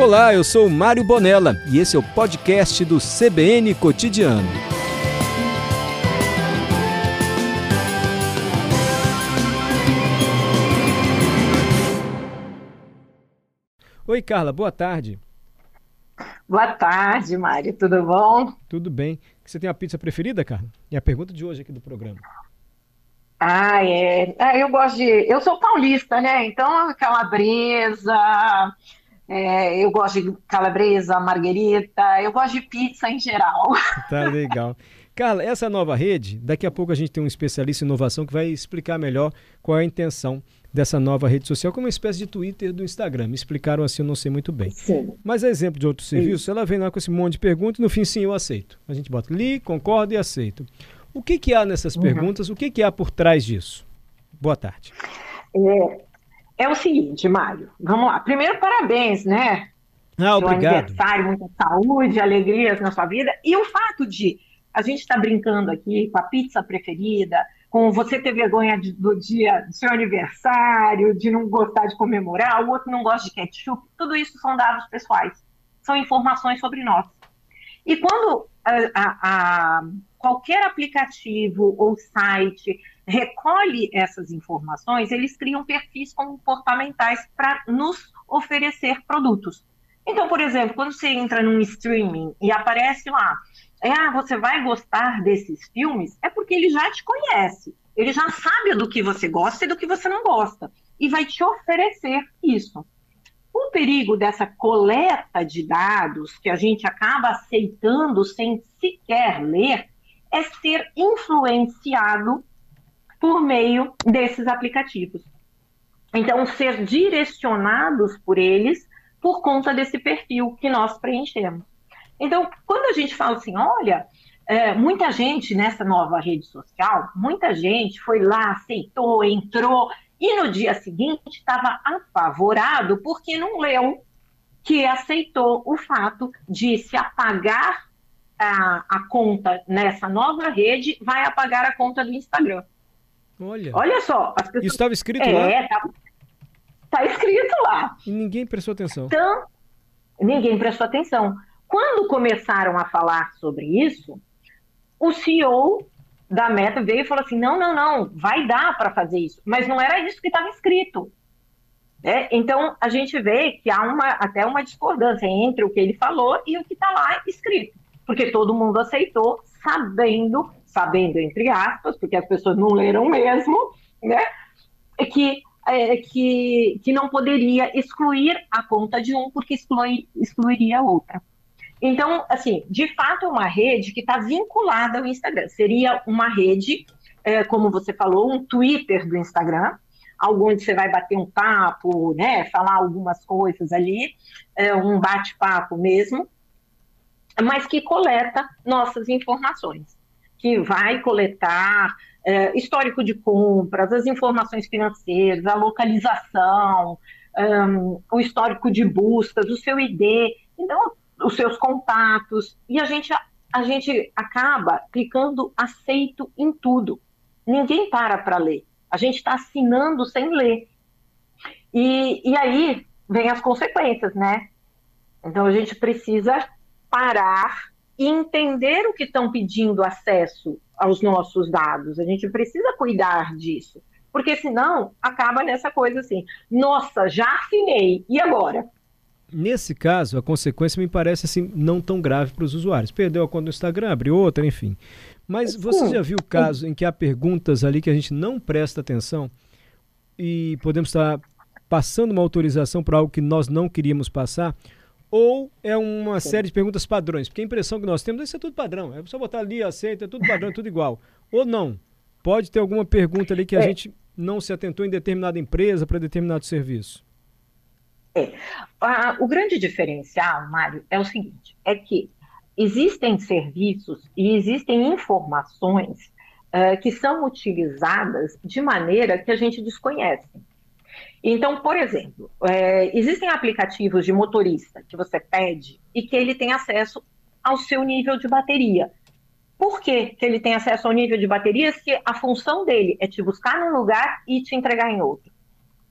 Olá, eu sou Mário Bonella e esse é o podcast do CBN Cotidiano. Oi, Carla, boa tarde. Boa tarde, Mário, tudo bom? Tudo bem. Você tem a pizza preferida, Carla? É a pergunta de hoje aqui do programa. Ah, é. Ah, eu gosto de. Eu sou paulista, né? Então, calabresa, é, eu gosto de calabresa, marguerita, eu gosto de pizza em geral. Tá legal. Carla, essa nova rede, daqui a pouco a gente tem um especialista em inovação que vai explicar melhor qual é a intenção dessa nova rede social, como uma espécie de Twitter do Instagram. Me explicaram assim, eu não sei muito bem. Sim. Mas a exemplo de outro serviço, ela vem lá com esse monte de perguntas e no fim, sim, eu aceito. A gente bota li, concordo e aceito. O que, que há nessas uhum. perguntas? O que, que há por trás disso? Boa tarde. É, é o seguinte, Mário. Vamos lá. Primeiro, parabéns, né? Ah, obrigado. aniversário, muita saúde, alegrias na sua vida. E o fato de a gente estar tá brincando aqui com a pizza preferida, com você ter vergonha de, do dia do seu aniversário, de não gostar de comemorar, o outro não gosta de ketchup, tudo isso são dados pessoais, são informações sobre nós. E quando a, a, a, qualquer aplicativo ou site recolhe essas informações, eles criam perfis comportamentais para nos oferecer produtos. Então, por exemplo, quando você entra num streaming e aparece lá, é, ah, você vai gostar desses filmes, é porque ele já te conhece. Ele já sabe do que você gosta e do que você não gosta. E vai te oferecer isso. O perigo dessa coleta de dados que a gente acaba aceitando sem sequer ler é ser influenciado por meio desses aplicativos. Então, ser direcionados por eles por conta desse perfil que nós preenchemos. Então, quando a gente fala assim, olha, é, muita gente nessa nova rede social, muita gente foi lá, aceitou, entrou, e no dia seguinte estava apavorado porque não leu que aceitou o fato de se apagar a, a conta nessa nova rede, vai apagar a conta do Instagram. Olha, Olha só. Pessoas... Isso estava escrito é, lá? Tá, tá escrito lá. E ninguém prestou atenção. Então, ninguém prestou atenção. Quando começaram a falar sobre isso, o CEO da Meta veio e falou assim: não, não, não, vai dar para fazer isso. Mas não era isso que estava escrito. É, então, a gente vê que há uma, até uma discordância entre o que ele falou e o que está lá escrito. Porque todo mundo aceitou, sabendo, sabendo entre aspas, porque as pessoas não leram mesmo, né? Que, é, que, que não poderia excluir a conta de um, porque exclui, excluiria a outra. Então, assim, de fato é uma rede que está vinculada ao Instagram. Seria uma rede, é, como você falou, um Twitter do Instagram, onde você vai bater um papo, né, falar algumas coisas ali, é, um bate-papo mesmo, mas que coleta nossas informações, que vai coletar é, histórico de compras, as informações financeiras, a localização, um, o histórico de buscas, o seu ID. Então, os seus contatos, e a gente, a gente acaba clicando aceito em tudo. Ninguém para para ler. A gente está assinando sem ler. E, e aí vem as consequências, né? Então a gente precisa parar e entender o que estão pedindo acesso aos nossos dados. A gente precisa cuidar disso. Porque senão acaba nessa coisa assim: nossa, já assinei, e agora? Nesse caso, a consequência me parece assim não tão grave para os usuários. Perdeu a conta do Instagram, abriu outra, enfim. Mas você já viu casos em que há perguntas ali que a gente não presta atenção e podemos estar passando uma autorização para algo que nós não queríamos passar? Ou é uma série de perguntas padrões? Porque a impressão que nós temos é isso é tudo padrão. É só botar ali, aceita, é tudo padrão, é tudo igual. Ou não? Pode ter alguma pergunta ali que a é. gente não se atentou em determinada empresa para determinado serviço? É. o grande diferencial, Mário, é o seguinte: é que existem serviços e existem informações uh, que são utilizadas de maneira que a gente desconhece. Então, por exemplo, é, existem aplicativos de motorista que você pede e que ele tem acesso ao seu nível de bateria. Por que, que ele tem acesso ao nível de bateria se a função dele é te buscar num lugar e te entregar em outro?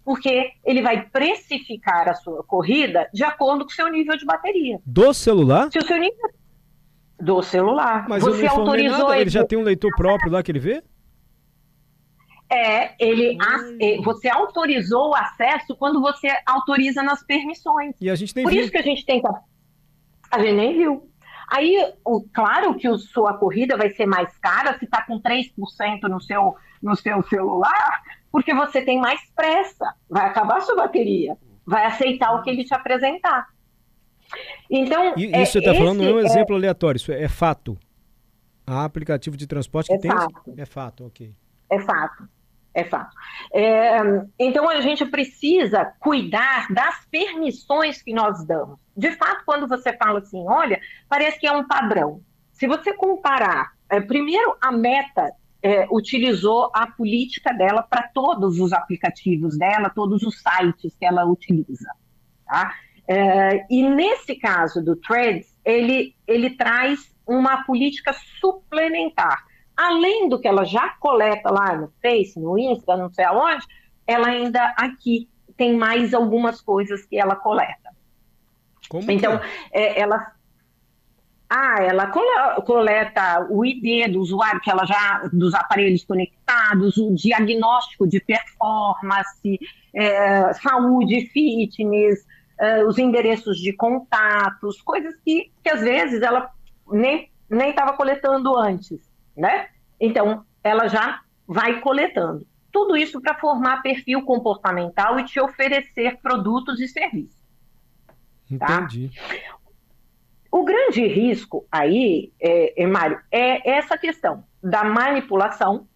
porque ele vai precificar a sua corrida de acordo com o seu nível de bateria. Do celular? Se o seu nível do celular. Mas você autorizou nada. ele já tem um leitor próprio lá que ele vê? É, ele, hum. você autorizou o acesso quando você autoriza nas permissões. E a gente nem Por viu. isso que a gente tem que. A gente nem viu. Aí, o, claro que a sua corrida vai ser mais cara se está com 3% no seu, no seu celular, porque você tem mais pressa. Vai acabar a sua bateria. Vai aceitar o que ele te apresentar. Então. E, isso é, você está falando não é um é exemplo aleatório, isso é, é fato. Há aplicativo de transporte que é tem. Fato. É fato, ok. É fato. É fato. É, então a gente precisa cuidar das permissões que nós damos. De fato, quando você fala assim, olha, parece que é um padrão. Se você comparar, é, primeiro a Meta é, utilizou a política dela para todos os aplicativos dela, todos os sites que ela utiliza. Tá? É, e nesse caso do Threads, ele, ele traz uma política suplementar além do que ela já coleta lá no Face, no Insta, não sei aonde, ela ainda aqui tem mais algumas coisas que ela coleta. Como então, é? ela ah, ela coleta o ID do usuário, que ela já dos aparelhos conectados, o diagnóstico de performance, é, saúde, fitness, é, os endereços de contatos, coisas que, que às vezes ela nem nem estava coletando antes né? Então, ela já vai coletando. Tudo isso para formar perfil comportamental e te oferecer produtos e serviços. Tá? Entendi. O grande risco aí, é, é, Mário, é essa questão da manipulação.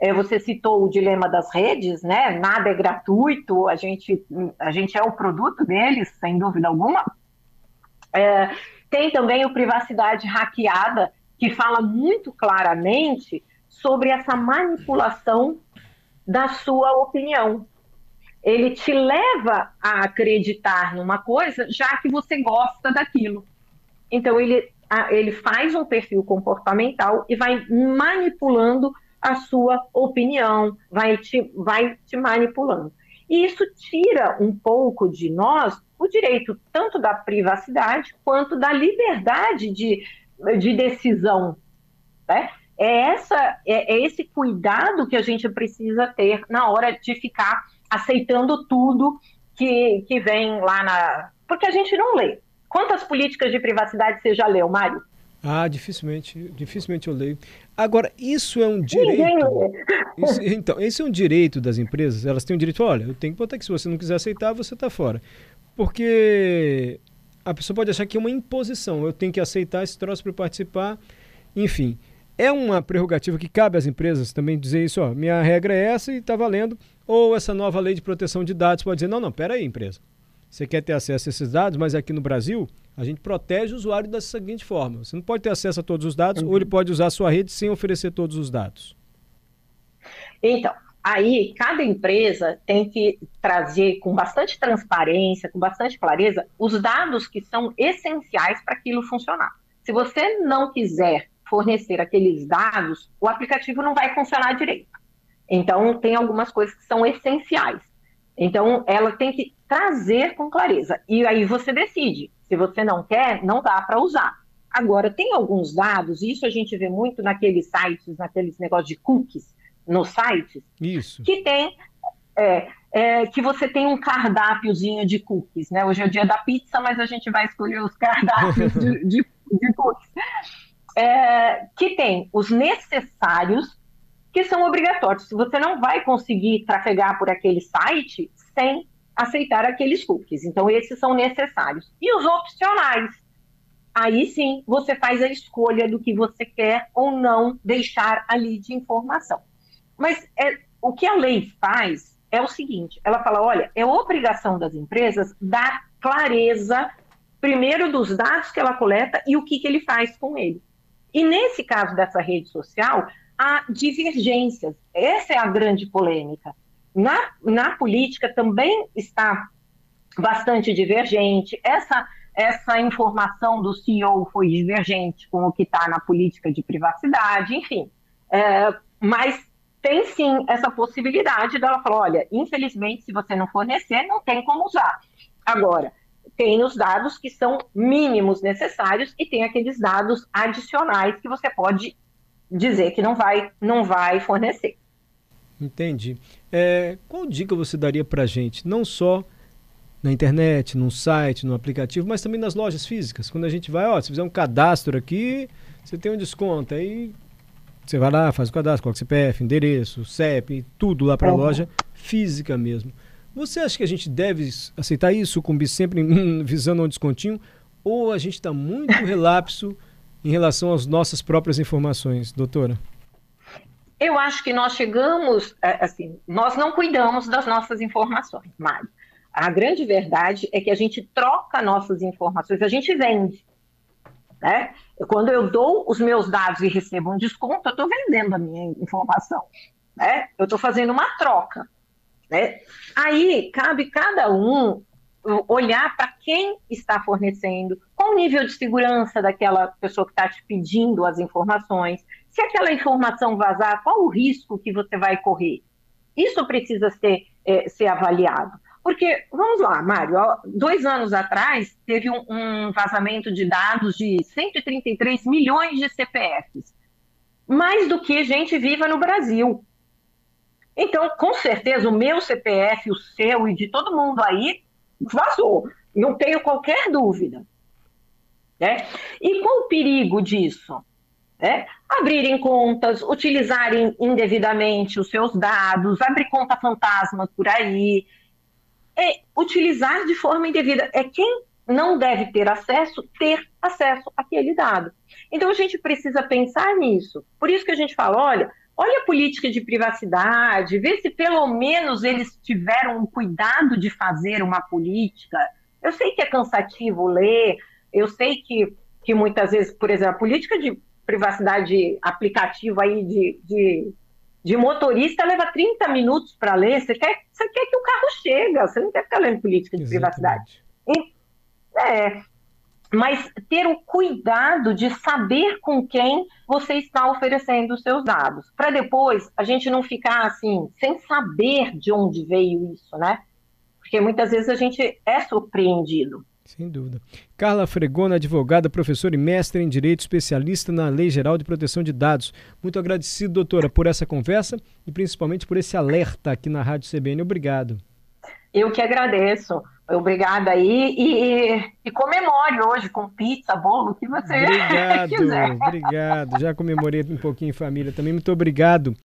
É, você citou o dilema das redes, né? Nada é gratuito, a gente, a gente é o produto deles, sem dúvida alguma. É, tem também o privacidade hackeada, que fala muito claramente sobre essa manipulação da sua opinião. Ele te leva a acreditar numa coisa já que você gosta daquilo. Então, ele, ele faz um perfil comportamental e vai manipulando a sua opinião, vai te, vai te manipulando. E isso tira um pouco de nós o direito tanto da privacidade quanto da liberdade de de decisão. Né? É, essa, é, é esse cuidado que a gente precisa ter na hora de ficar aceitando tudo que, que vem lá na. Porque a gente não lê. Quantas políticas de privacidade você já leu, Mário? Ah, dificilmente, dificilmente eu leio. Agora, isso é um direito. Isso, então, esse é um direito das empresas. Elas têm o direito, olha, eu tenho que botar que se você não quiser aceitar, você está fora. Porque a pessoa pode achar que é uma imposição. Eu tenho que aceitar esse troço para participar. Enfim, é uma prerrogativa que cabe às empresas também dizer isso, ó, minha regra é essa e está valendo. Ou essa nova lei de proteção de dados pode dizer, não, não, pera aí, empresa. Você quer ter acesso a esses dados, mas aqui no Brasil a gente protege o usuário da seguinte forma: você não pode ter acesso a todos os dados, uhum. ou ele pode usar a sua rede sem oferecer todos os dados. Então, Aí, cada empresa tem que trazer com bastante transparência, com bastante clareza, os dados que são essenciais para aquilo funcionar. Se você não quiser fornecer aqueles dados, o aplicativo não vai funcionar direito. Então, tem algumas coisas que são essenciais. Então, ela tem que trazer com clareza. E aí você decide. Se você não quer, não dá para usar. Agora, tem alguns dados, isso a gente vê muito naqueles sites, naqueles negócios de cookies, nos sites Isso. que tem é, é, que você tem um cardápiozinho de cookies, né? Hoje é o dia da pizza, mas a gente vai escolher os cardápios de, de, de cookies. É, que tem os necessários, que são obrigatórios. Se você não vai conseguir trafegar por aquele site sem aceitar aqueles cookies. Então, esses são necessários. E os opcionais. Aí sim, você faz a escolha do que você quer ou não deixar ali de informação. Mas é, o que a lei faz é o seguinte: ela fala, olha, é obrigação das empresas dar clareza, primeiro, dos dados que ela coleta e o que, que ele faz com ele. E nesse caso dessa rede social, há divergências. Essa é a grande polêmica. Na, na política também está bastante divergente. Essa, essa informação do CEO foi divergente com o que está na política de privacidade, enfim. É, mas tem sim essa possibilidade dela falar, olha, infelizmente, se você não fornecer, não tem como usar. Agora, tem os dados que são mínimos necessários e tem aqueles dados adicionais que você pode dizer que não vai, não vai fornecer. Entendi. É, qual dica você daria para a gente, não só na internet, num site, no aplicativo, mas também nas lojas físicas? Quando a gente vai, ó, se fizer um cadastro aqui, você tem um desconto. Aí você vai lá, faz o cadastro, coloca CPF, endereço, CEP, tudo lá para a uhum. loja física mesmo. Você acha que a gente deve aceitar isso, sucumbir sempre visando um descontinho? Ou a gente está muito relapso em relação às nossas próprias informações, doutora? Eu acho que nós chegamos, é, assim, nós não cuidamos das nossas informações, Mário. A grande verdade é que a gente troca nossas informações, a gente vende. Né? Quando eu dou os meus dados e recebo um desconto, eu estou vendendo a minha informação. Né? Eu estou fazendo uma troca. Né? Aí cabe cada um olhar para quem está fornecendo, qual o nível de segurança daquela pessoa que está te pedindo as informações, se aquela informação vazar, qual o risco que você vai correr. Isso precisa ser, é, ser avaliado. Porque, vamos lá, Mário, dois anos atrás teve um, um vazamento de dados de 133 milhões de CPFs. Mais do que gente viva no Brasil. Então, com certeza, o meu CPF, o seu e de todo mundo aí vazou. Não tenho qualquer dúvida. Né? E qual o perigo disso? É? Abrirem contas, utilizarem indevidamente os seus dados, abrir conta fantasma por aí, é utilizar de forma indevida. É quem não deve ter acesso, ter acesso àquele dado. Então a gente precisa pensar nisso. Por isso que a gente fala, olha, olha a política de privacidade, vê se pelo menos eles tiveram um cuidado de fazer uma política. Eu sei que é cansativo ler, eu sei que, que muitas vezes, por exemplo, a política de privacidade aplicativa aí de, de de motorista leva 30 minutos para ler. Você quer, você quer que o carro chegue, você não quer ficar lendo política de Exatamente. privacidade. E, é, mas ter o cuidado de saber com quem você está oferecendo os seus dados, para depois a gente não ficar assim, sem saber de onde veio isso, né? Porque muitas vezes a gente é surpreendido. Sem dúvida. Carla Fregona, advogada, professora e mestre em Direito, especialista na Lei Geral de Proteção de Dados. Muito agradecido, doutora, por essa conversa e principalmente por esse alerta aqui na Rádio CBN. Obrigado. Eu que agradeço. Obrigada aí e, e, comemore hoje com pizza, bolo, o que você obrigado, quiser. Obrigado, Já comemorei um pouquinho em família também. Muito obrigado.